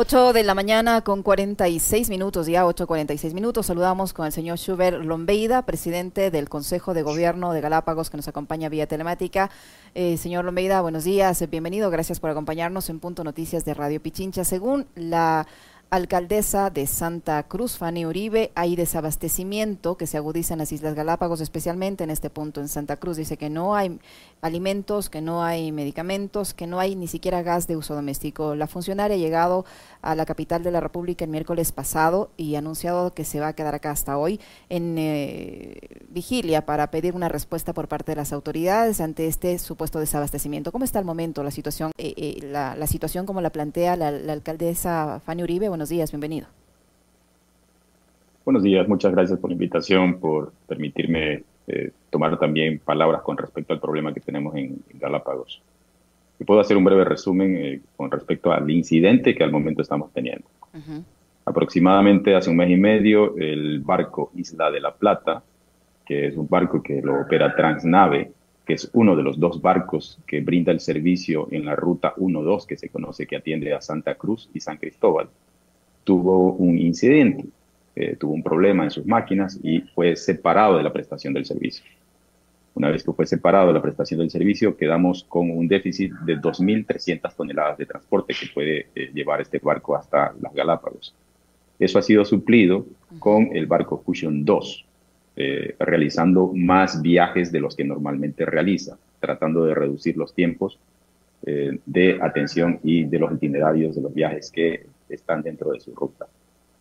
8 de la mañana con 46 minutos, ya 8.46 minutos. Saludamos con el señor Schubert Lombeida, presidente del Consejo de Gobierno de Galápagos, que nos acompaña vía telemática. Eh, señor Lombeida, buenos días, bienvenido, gracias por acompañarnos en Punto Noticias de Radio Pichincha. Según la alcaldesa de Santa Cruz, Fanny Uribe, hay desabastecimiento que se agudiza en las Islas Galápagos, especialmente en este punto en Santa Cruz. Dice que no hay alimentos, que no hay medicamentos, que no hay ni siquiera gas de uso doméstico. La funcionaria ha llegado a la capital de la República el miércoles pasado y ha anunciado que se va a quedar acá hasta hoy en eh, vigilia para pedir una respuesta por parte de las autoridades ante este supuesto desabastecimiento. ¿Cómo está el momento la situación, eh, eh, la, situación como la plantea la, la alcaldesa Fanny Uribe? Buenos días, bienvenido. Buenos días, muchas gracias por la invitación, por permitirme eh, tomar también palabras con respecto al problema que tenemos en, Galápagos. Y puedo hacer un breve resumen eh, con respecto al incidente que al momento estamos teniendo. Aproximadamente hace un mes y medio, el barco Isla de la Plata, que es un barco que lo opera Transnave, que es uno de los dos barcos que brinda el servicio en la ruta 1-2 que se conoce que atiende a Santa Cruz y San Cristóbal tuvo un incidente, eh, tuvo un problema en sus máquinas y fue separado de la prestación del servicio. Una vez que fue separado de la prestación del servicio, quedamos con un déficit de 2.300 toneladas de transporte que puede eh, llevar este barco hasta las Galápagos. Eso ha sido suplido con el barco Fusion 2, eh, realizando más viajes de los que normalmente realiza, tratando de reducir los tiempos de atención y de los itinerarios de los viajes que están dentro de su ruta.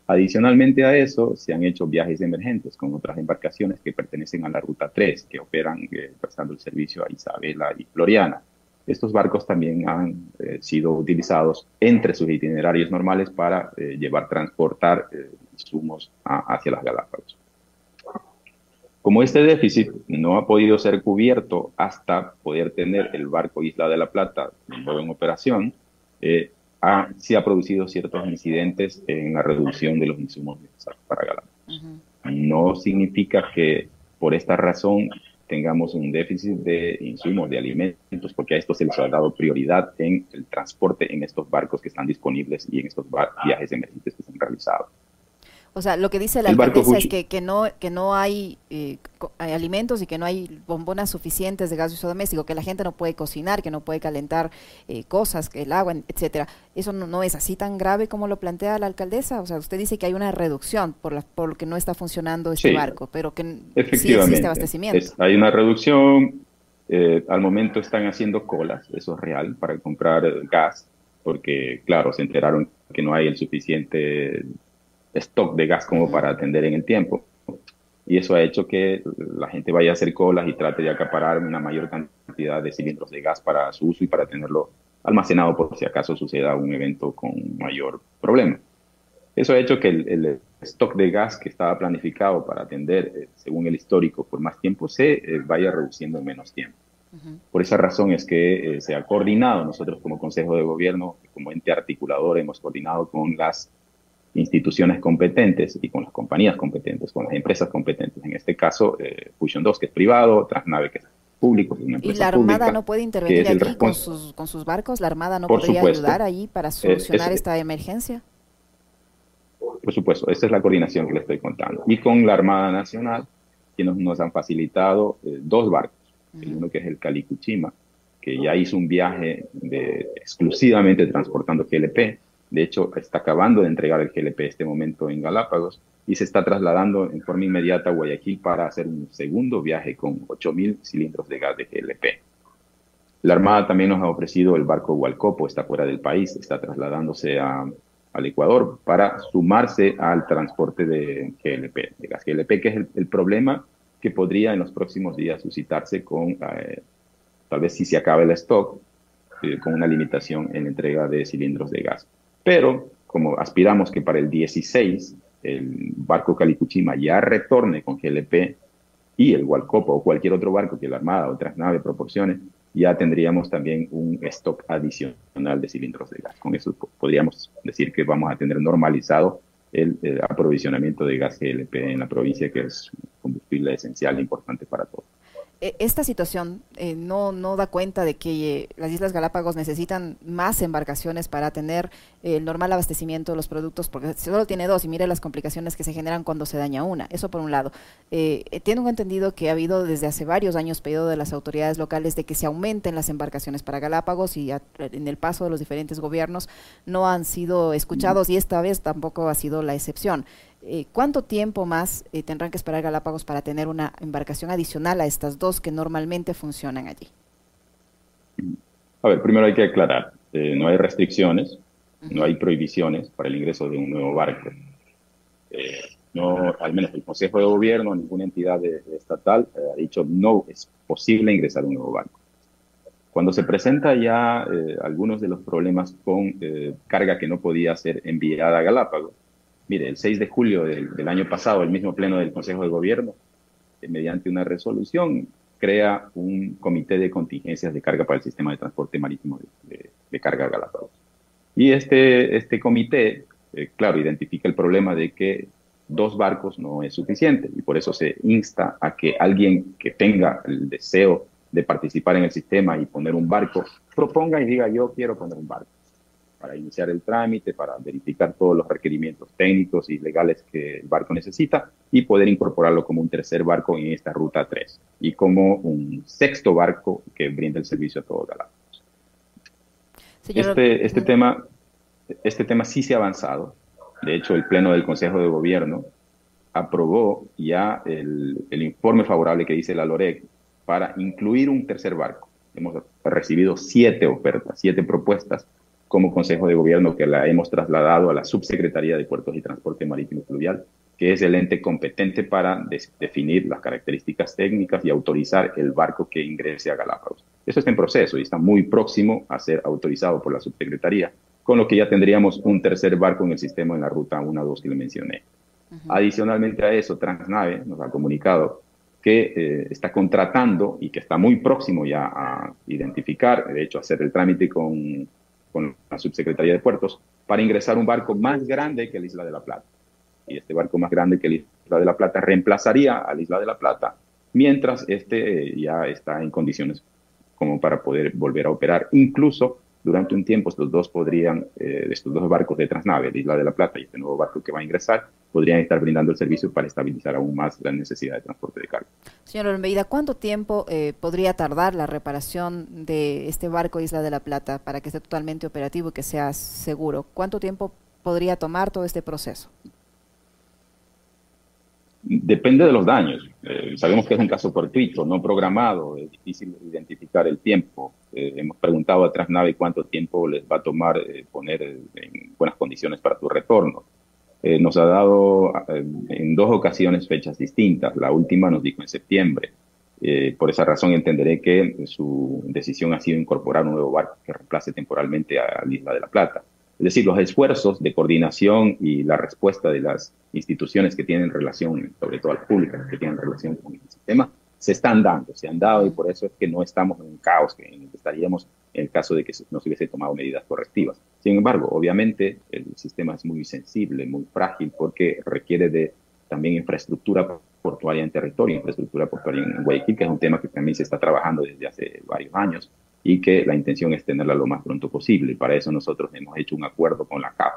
Adicionalmente a eso, se han hecho viajes emergentes con otras embarcaciones que pertenecen a la Ruta 3, que operan eh, prestando el servicio a Isabela y Floriana. Estos barcos también han eh, sido utilizados entre sus itinerarios normales para eh, llevar, transportar insumos hacia las Galápagos. Como este déficit no ha podido ser cubierto hasta poder tener el barco Isla de la Plata nuevo en operación, ha, sí ha producido ciertos incidentes en la reducción de los insumos necesarios para Galápagos. No significa que por esta razón tengamos un déficit de insumos, de alimentos, porque a esto se les ha dado prioridad en el transporte en estos barcos que están disponibles y en estos viajes emergentes que se han realizado. O sea, lo que dice la alcaldesa es que, que, no, que no hay, eh, hay, alimentos y que no hay bombonas suficientes de gas doméstico, que la gente no puede cocinar, que no puede calentar eh, cosas, que el agua, etcétera. ¿Eso no, es así tan grave como lo plantea la alcaldesa? O sea, usted dice que hay una reducción por, la, por que no está funcionando este barco, pero que sí existe abastecimiento. hay una reducción, eh, al momento están haciendo colas, eso es real, para comprar gas, porque claro, se enteraron que no hay el suficiente stock de gas como para atender en el tiempo. Y eso ha hecho que la gente vaya a hacer colas y trate de acaparar una mayor cantidad de cilindros de gas para su uso y para tenerlo almacenado por si acaso suceda un evento con mayor problema. Eso ha hecho que el, stock de gas que estaba planificado para atender, eh, según el histórico, por más tiempo, se eh, vaya reduciendo en menos tiempo. Por esa razón es que eh, se ha coordinado, nosotros como Consejo de Gobierno, como ente articulador, hemos coordinado con las instituciones competentes y con las compañías competentes, con las empresas competentes. En este caso, eh, Fusion 2, que es privado, Transnave, que es público. ¿Y la Armada no puede intervenir aquí con sus, con sus barcos? ¿La Armada no podría ayudar ahí para solucionar esta emergencia? Por supuesto, esta es la coordinación que le estoy contando. Y con la Armada Nacional, quienes nos han facilitado eh, dos barcos. uno que es el Calicuchima, que ya hizo un viaje de, exclusivamente transportando GLP, de hecho, está acabando de entregar el GLP este momento en Galápagos y se está trasladando en forma inmediata a Guayaquil para hacer un segundo viaje con 8.000 cilindros de gas de GLP. La Armada también nos ha ofrecido el barco Hualcopo, está fuera del país, está trasladándose al Ecuador para sumarse al transporte de GLP, de gas GLP, que es el, problema que podría en los próximos días suscitarse con, eh, tal vez si se acaba el stock, eh, con una limitación en la entrega de cilindros de gas. Pero como aspiramos que para el 16 el barco Calicuchima ya retorne con GLP y el Hualcopo o cualquier otro barco que la Armada o otras naves proporcione, ya tendríamos también un stock adicional de cilindros de gas. Con eso podríamos decir que vamos a tener normalizado el, aprovisionamiento de gas GLP en la provincia, que es combustible esencial e importante para todos. E, esta situación eh, no, no da cuenta de que eh, las Islas Galápagos necesitan más embarcaciones para tener el normal abastecimiento de los productos, porque solo tiene dos y mire las complicaciones que se generan cuando se daña una. Eso por un lado. Eh, tengo entendido que ha habido desde hace varios años pedido de las autoridades locales de que se aumenten las embarcaciones para Galápagos y en el paso de los diferentes gobiernos no han sido escuchados y esta vez tampoco ha sido la excepción. Eh, ¿Cuánto tiempo más eh, tendrán que esperar Galápagos para tener una embarcación adicional a estas dos que normalmente funcionan allí? A ver, primero hay que aclarar, eh, no hay restricciones, no hay prohibiciones para el ingreso de un nuevo barco. no, al menos el Consejo de Gobierno, ninguna entidad estatal ha dicho no es posible ingresar un nuevo barco. Cuando se presenta ya algunos de los problemas con carga que no podía ser enviada a Galápagos, Mire, el 6 de julio del, año pasado, el mismo pleno del Consejo de Gobierno, eh, mediante una resolución, crea un comité de contingencias de carga para el sistema de transporte marítimo de, carga Galápagos. Y este, este comité, eh, claro, identifica el problema de que dos barcos no es suficiente y por eso se insta a que alguien que tenga el deseo de participar en el sistema y poner un barco, proponga y diga yo quiero poner un barco para iniciar el trámite, para verificar todos los requerimientos técnicos y legales que el barco necesita y poder incorporarlo como un tercer barco en esta ruta 3 y como un sexto barco que brinda el servicio a todo Galápagos. Este, este, tema, este tema sí se ha avanzado. De hecho, el Pleno del Consejo de Gobierno aprobó ya el, el informe favorable que dice la LOREC para incluir un tercer barco. Hemos recibido siete ofertas, siete propuestas como Consejo de Gobierno que la hemos trasladado a la Subsecretaría de Puertos y Transporte Marítimo y Fluvial, que es el ente competente para definir las características técnicas y autorizar el barco que ingrese a Galápagos. Eso está en proceso y está muy próximo a ser autorizado por la Subsecretaría, con lo que ya tendríamos un tercer barco en el sistema en la ruta 1-2 que le mencioné. Adicionalmente a eso, Transnave nos ha comunicado que eh, está contratando y que está muy próximo ya a identificar, de hecho, hacer el trámite con con la Subsecretaría de Puertos para ingresar un barco más grande que la Isla de la Plata. Y este barco más grande que la Isla de la Plata reemplazaría a la Isla de la Plata, mientras este eh, ya está en condiciones como para poder volver a operar. Incluso durante un tiempo estos dos podrían, eh, estos dos barcos de Transnave, la Isla de la Plata y este nuevo barco que va a ingresar, podrían estar brindando el servicio para estabilizar aún más la necesidad de transporte de carga. Señor Olmeida, ¿cuánto tiempo eh, podría tardar la reparación de este barco Isla de la Plata para que esté totalmente operativo y que sea seguro? ¿Cuánto tiempo podría tomar todo este proceso? Depende de los daños. Eh, sabemos que es un caso fortuito, no programado, es difícil identificar el tiempo. Eh, hemos preguntado a Transnave cuánto tiempo les va a tomar poner en buenas condiciones para tu retorno. Nos ha dado en dos ocasiones fechas distintas. La última nos dijo en septiembre. por esa razón entenderé que su decisión ha sido incorporar un nuevo barco que reemplace temporalmente a la Isla de la Plata. Es decir, los esfuerzos de coordinación y la respuesta de las instituciones que tienen relación, sobre todo las públicas que tienen relación con el sistema, se están dando, se han dado y por eso es que no estamos en un caos que estaríamos en el caso de que no se hubiese tomado medidas correctivas. Sin embargo, obviamente el sistema es muy sensible, muy frágil porque requiere de también infraestructura portuaria en territorio, infraestructura portuaria en Guayaquil, que es un tema que también se está trabajando desde hace varios años y que la intención es tenerla lo más pronto posible. Para eso nosotros hemos hecho un acuerdo con la CAP,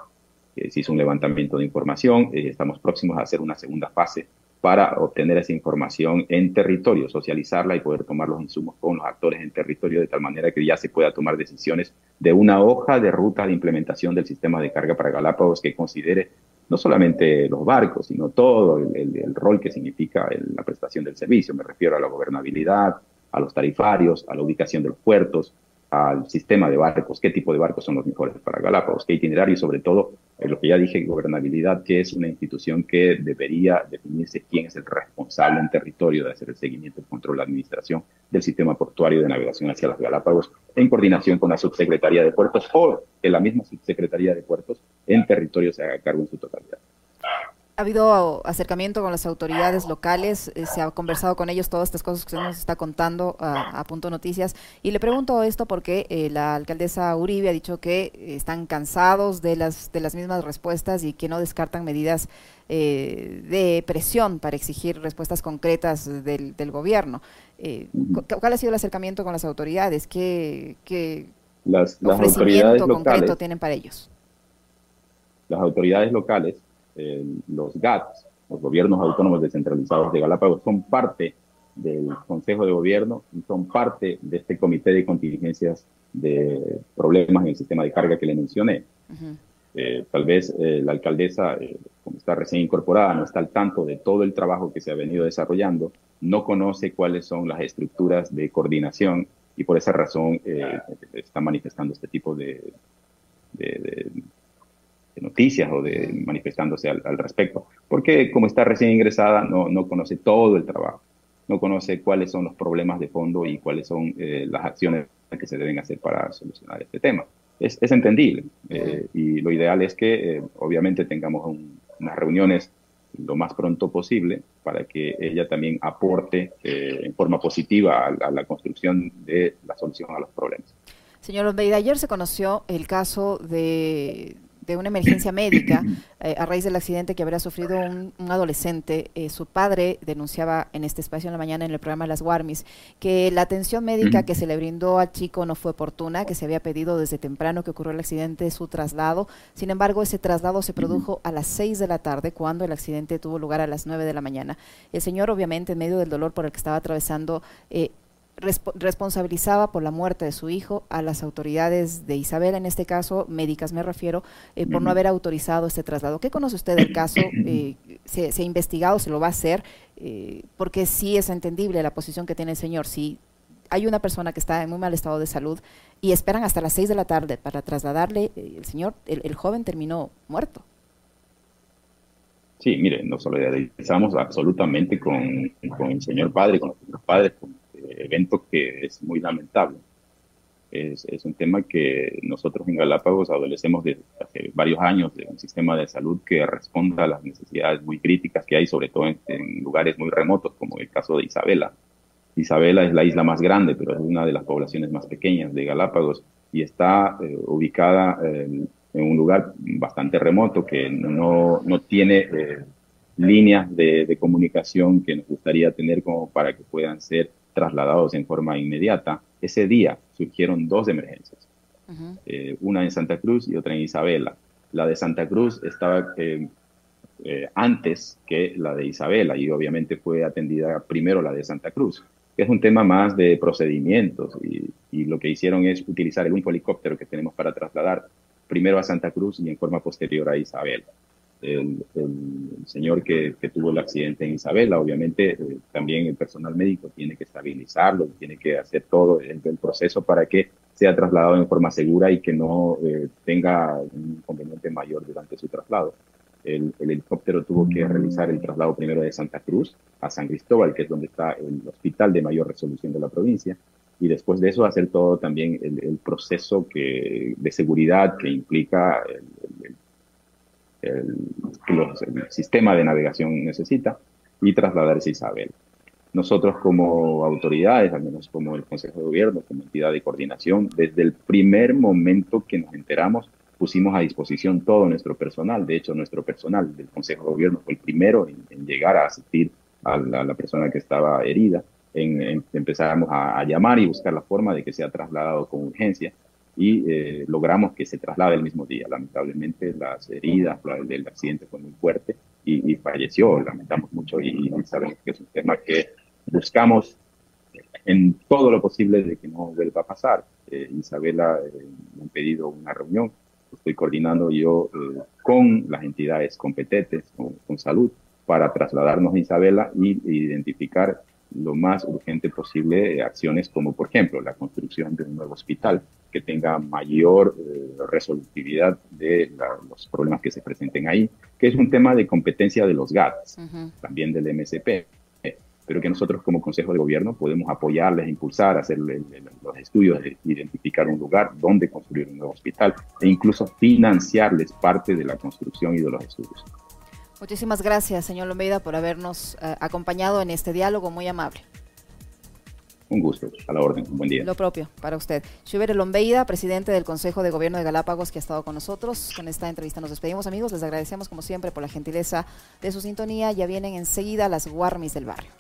que se hizo un levantamiento de información, eh, estamos próximos a hacer una segunda fase para obtener esa información en territorio, socializarla y poder tomar los insumos con los actores en territorio de tal manera que ya se pueda tomar decisiones de una hoja de ruta de implementación del sistema de carga para Galápagos que considere no solamente los barcos, sino todo el, rol que significa la prestación del servicio. Me refiero a la gobernabilidad, a los tarifarios, a la ubicación de los puertos, al sistema de barcos, qué tipo de barcos son los mejores para Galápagos, qué itinerario y sobre todo eh, lo que ya dije, gobernabilidad, que es una institución que debería definirse quién es el responsable en territorio de hacer el seguimiento, el control, la administración del sistema portuario de navegación hacia las Galápagos en coordinación con la subsecretaría de puertos o que la misma subsecretaría de puertos en territorio se haga cargo en su totalidad ha habido acercamiento con las autoridades locales, eh, se ha conversado con ellos todas estas cosas que usted nos está contando a, Punto Noticias. Y le pregunto esto porque eh, la alcaldesa Uribe ha dicho que están cansados de las, de las mismas respuestas y que no descartan medidas eh, de presión para exigir respuestas concretas del, del gobierno. Eh, ¿Cuál ha sido el acercamiento con las autoridades? ¿Qué, qué las, las autoridades concreto tienen para ellos? Las autoridades locales, eh, los GATS, los gobiernos autónomos descentralizados de Galápagos, son parte del Consejo de Gobierno y son parte de este comité de contingencias de problemas en el sistema de carga que le mencioné. Eh, tal vez eh, la alcaldesa, eh, como está recién incorporada, no está al tanto de todo el trabajo que se ha venido desarrollando, no conoce cuáles son las estructuras de coordinación y por esa razón está manifestando este tipo de, de, noticias o de manifestándose al, al, respecto. Porque como está recién ingresada, no, no conoce todo el trabajo, no conoce cuáles son los problemas de fondo y cuáles son las acciones que se deben hacer para solucionar este tema es, entendible. Eh, y lo ideal es que, eh, obviamente, tengamos unas reuniones lo más pronto posible para que ella también aporte eh, en forma positiva a, la construcción de la solución a los problemas. Señor Olveida, ayer se conoció el caso de de una emergencia médica eh, a raíz del accidente que habría sufrido un, adolescente. Eh, su padre denunciaba en este espacio en la mañana en el programa Las Guarmis que la atención médica que se le brindó al chico no fue oportuna, que se había pedido desde temprano que ocurrió el accidente su traslado. Sin embargo, ese traslado se produjo a las 6 de la tarde cuando el accidente tuvo lugar a las 9 de la mañana. El señor, obviamente, en medio del dolor por el que estaba atravesando, eh, responsabilizaba por la muerte de su hijo a las autoridades de Isabel, en este caso médicas me refiero, eh, por no haber autorizado este traslado. ¿Qué conoce usted del caso? Eh, se, ha investigado? ¿Se lo va a hacer? Eh, porque sí es entendible la posición que tiene el señor. Si hay una persona que está en muy mal estado de salud y esperan hasta las seis de la tarde para trasladarle, el señor, el, joven terminó muerto. Sí, mire, nos solidarizamos absolutamente con, con el señor padre, con los padres, con evento que es muy lamentable. Es, es, un tema que nosotros en Galápagos adolecemos desde hace varios años de un sistema de salud que responda a las necesidades muy críticas que hay, sobre todo en, lugares muy remotos, como el caso de Isabela. Isabela es la isla más grande, pero es una de las poblaciones más pequeñas de Galápagos y está eh, ubicada en un lugar bastante remoto que no, no tiene eh, líneas de, de comunicación que nos gustaría tener como para que puedan ser trasladados en forma inmediata, ese día surgieron dos emergencias, eh, una en Santa Cruz y otra en Isabela. La de Santa Cruz estaba eh, eh, antes que la de Isabela y obviamente fue atendida primero la de Santa Cruz, que es un tema más de procedimientos y, y lo que hicieron es utilizar el único helicóptero que tenemos para trasladar primero a Santa Cruz y en forma posterior a Isabela el, señor que, tuvo el accidente en Isabela. Obviamente, eh, también el personal médico tiene que estabilizarlo, tiene que hacer todo el, proceso para que sea trasladado en forma segura y que no eh, tenga un inconveniente mayor durante su traslado. El, helicóptero tuvo que realizar el traslado primero de Santa Cruz a San Cristóbal, que es donde está el hospital de mayor resolución de la provincia, y después de eso hacer todo también el, proceso que, de seguridad que implica el, el, sistema de navegación necesita y trasladarse a Isabel. Nosotros como autoridades, al menos como el Consejo de Gobierno, como entidad de coordinación, desde el primer momento que nos enteramos, pusimos a disposición todo nuestro personal. De hecho, nuestro personal del Consejo de Gobierno fue el primero en, llegar a asistir a la, persona que estaba herida. En, empezamos a, a, llamar y buscar la forma de que sea trasladado con urgencia y eh, logramos que se traslade el mismo día. Lamentablemente las heridas del accidente fue muy fuerte y, falleció, lamentamos mucho y, sabemos que es un tema que buscamos en todo lo posible de que no vuelva a pasar. Eh, Isabela eh, me ha pedido una reunión, estoy coordinando yo con las entidades competentes, con, con, salud, para trasladarnos a Isabela y identificar lo más urgente posible acciones como, por ejemplo, la construcción de un nuevo hospital que tenga mayor eh, resolutividad de los problemas que se presenten ahí, que es un tema de competencia de los GATS, también del MSP, pero que nosotros como Consejo de Gobierno podemos apoyarles, impulsar, hacer los estudios, de identificar un lugar donde construir un nuevo hospital e incluso financiarles parte de la construcción y de los estudios. Muchísimas gracias, señor Lomeida, por habernos eh, acompañado en este diálogo muy amable. Un gusto, a la orden, un buen día. Lo propio para usted. Schubert Lombeida, presidente del Consejo de Gobierno de Galápagos, que ha estado con nosotros. Con esta entrevista nos despedimos, amigos. Les agradecemos, como siempre, por la gentileza de su sintonía. Ya vienen enseguida las Guarmis del barrio.